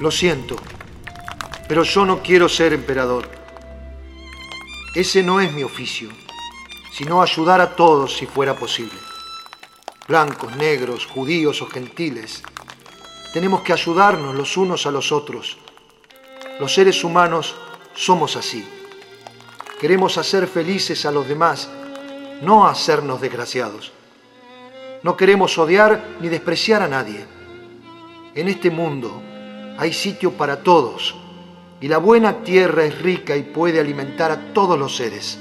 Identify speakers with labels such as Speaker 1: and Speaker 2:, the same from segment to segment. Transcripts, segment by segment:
Speaker 1: Lo siento, pero yo no quiero ser emperador. Ese no es mi oficio, sino ayudar a todos si fuera posible. Blancos, negros, judíos o gentiles. Tenemos que ayudarnos los unos a los otros. Los seres humanos somos así. Queremos hacer felices a los demás, no hacernos desgraciados. No queremos odiar ni despreciar a nadie. En este mundo hay sitio para todos y la buena tierra es rica y puede alimentar a todos los seres.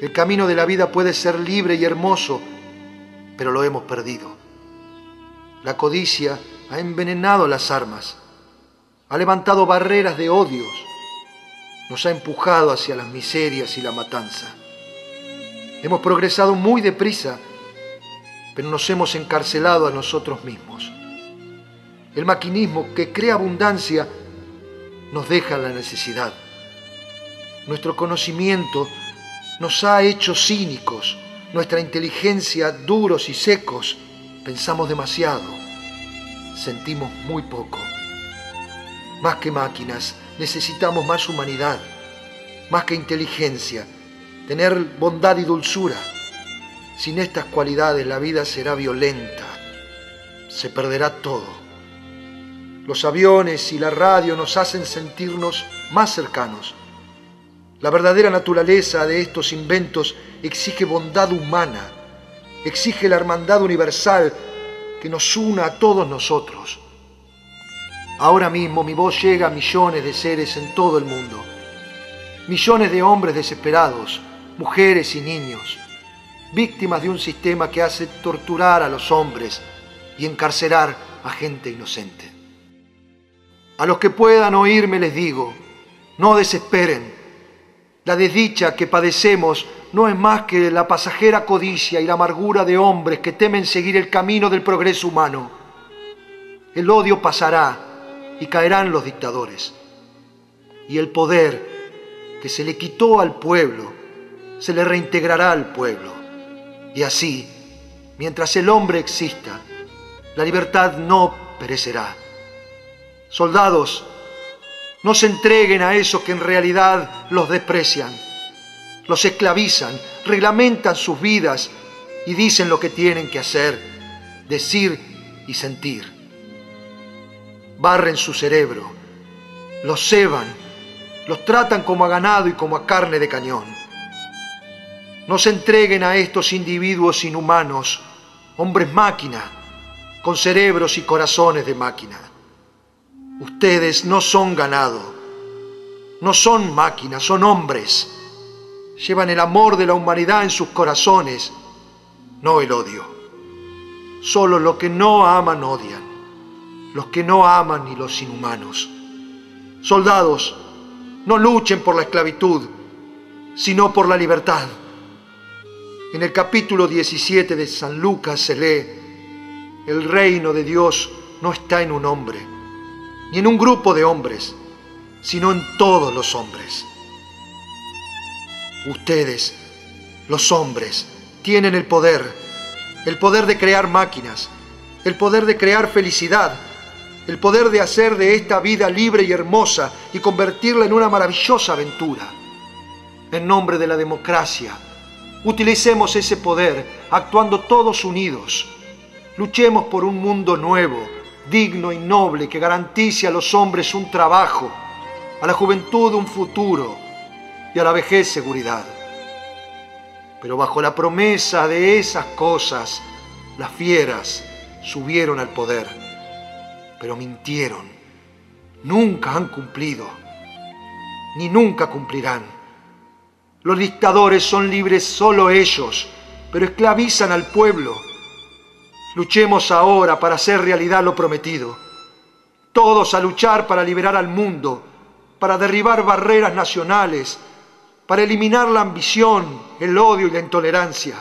Speaker 1: El camino de la vida puede ser libre y hermoso, pero lo hemos perdido. La codicia ha envenenado las armas, ha levantado barreras de odios, nos ha empujado hacia las miserias y la matanza. Hemos progresado muy deprisa, pero nos hemos encarcelado a nosotros mismos. El maquinismo que crea abundancia nos deja la necesidad. Nuestro conocimiento nos ha hecho cínicos, nuestra inteligencia duros y secos. Pensamos demasiado, sentimos muy poco. Más que máquinas, necesitamos más humanidad, más que inteligencia, tener bondad y dulzura. Sin estas cualidades la vida será violenta, se perderá todo. Los aviones y la radio nos hacen sentirnos más cercanos. La verdadera naturaleza de estos inventos exige bondad humana, exige la hermandad universal que nos una a todos nosotros. Ahora mismo mi voz llega a millones de seres en todo el mundo, millones de hombres desesperados, mujeres y niños, víctimas de un sistema que hace torturar a los hombres y encarcelar a gente inocente. A los que puedan oírme les digo, no desesperen. La desdicha que padecemos no es más que la pasajera codicia y la amargura de hombres que temen seguir el camino del progreso humano. El odio pasará y caerán los dictadores. Y el poder que se le quitó al pueblo se le reintegrará al pueblo. Y así, mientras el hombre exista, la libertad no perecerá. Soldados, no se entreguen a esos que en realidad los desprecian, los esclavizan, reglamentan sus vidas y dicen lo que tienen que hacer, decir y sentir. Barren su cerebro, los ceban, los tratan como a ganado y como a carne de cañón. No se entreguen a estos individuos inhumanos, hombres máquina, con cerebros y corazones de máquina. Ustedes no son ganado, no son máquinas, son hombres. Llevan el amor de la humanidad en sus corazones, no el odio. Solo los que no aman odian, los que no aman ni los inhumanos. Soldados, no luchen por la esclavitud, sino por la libertad. En el capítulo 17 de San Lucas se lee, el reino de Dios no está en un hombre ni en un grupo de hombres, sino en todos los hombres. Ustedes, los hombres, tienen el poder, el poder de crear máquinas, el poder de crear felicidad, el poder de hacer de esta vida libre y hermosa y convertirla en una maravillosa aventura. En nombre de la democracia, utilicemos ese poder actuando todos unidos. Luchemos por un mundo nuevo, digno y noble que garantice a los hombres un trabajo, a la juventud un futuro y a la vejez seguridad. Pero bajo la promesa de esas cosas, las fieras subieron al poder, pero mintieron. Nunca han cumplido, ni nunca cumplirán. Los dictadores son libres solo ellos, pero esclavizan al pueblo Luchemos ahora para hacer realidad lo prometido. Todos a luchar para liberar al mundo, para derribar barreras nacionales, para eliminar la ambición, el odio y la intolerancia.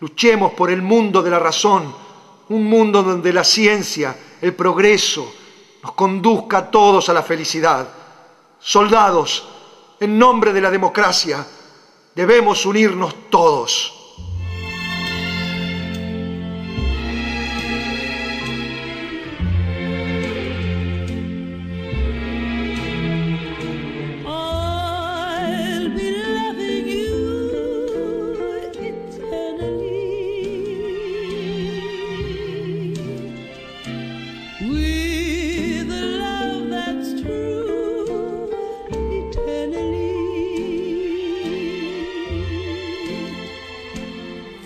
Speaker 1: Luchemos por el mundo de la razón, un mundo donde la ciencia, el progreso, nos conduzca a todos a la felicidad. Soldados, en nombre de la democracia, debemos unirnos todos.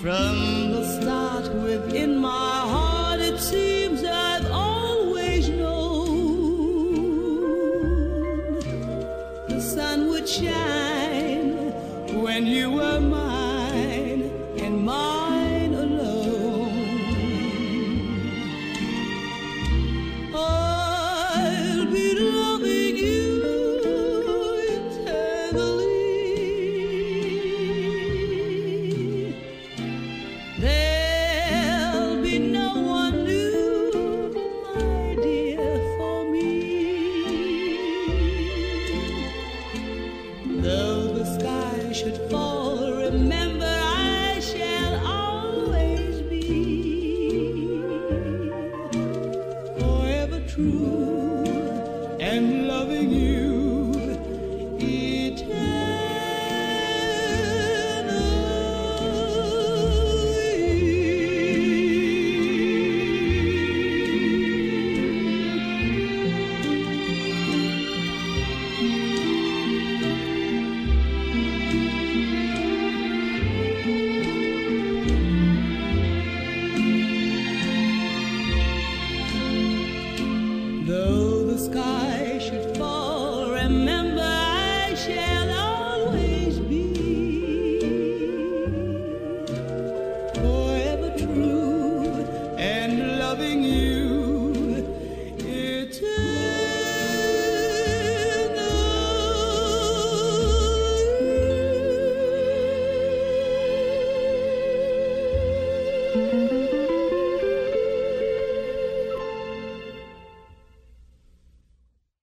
Speaker 2: From the start within my heart, it seems I've always known the sun would shine true. though the sky.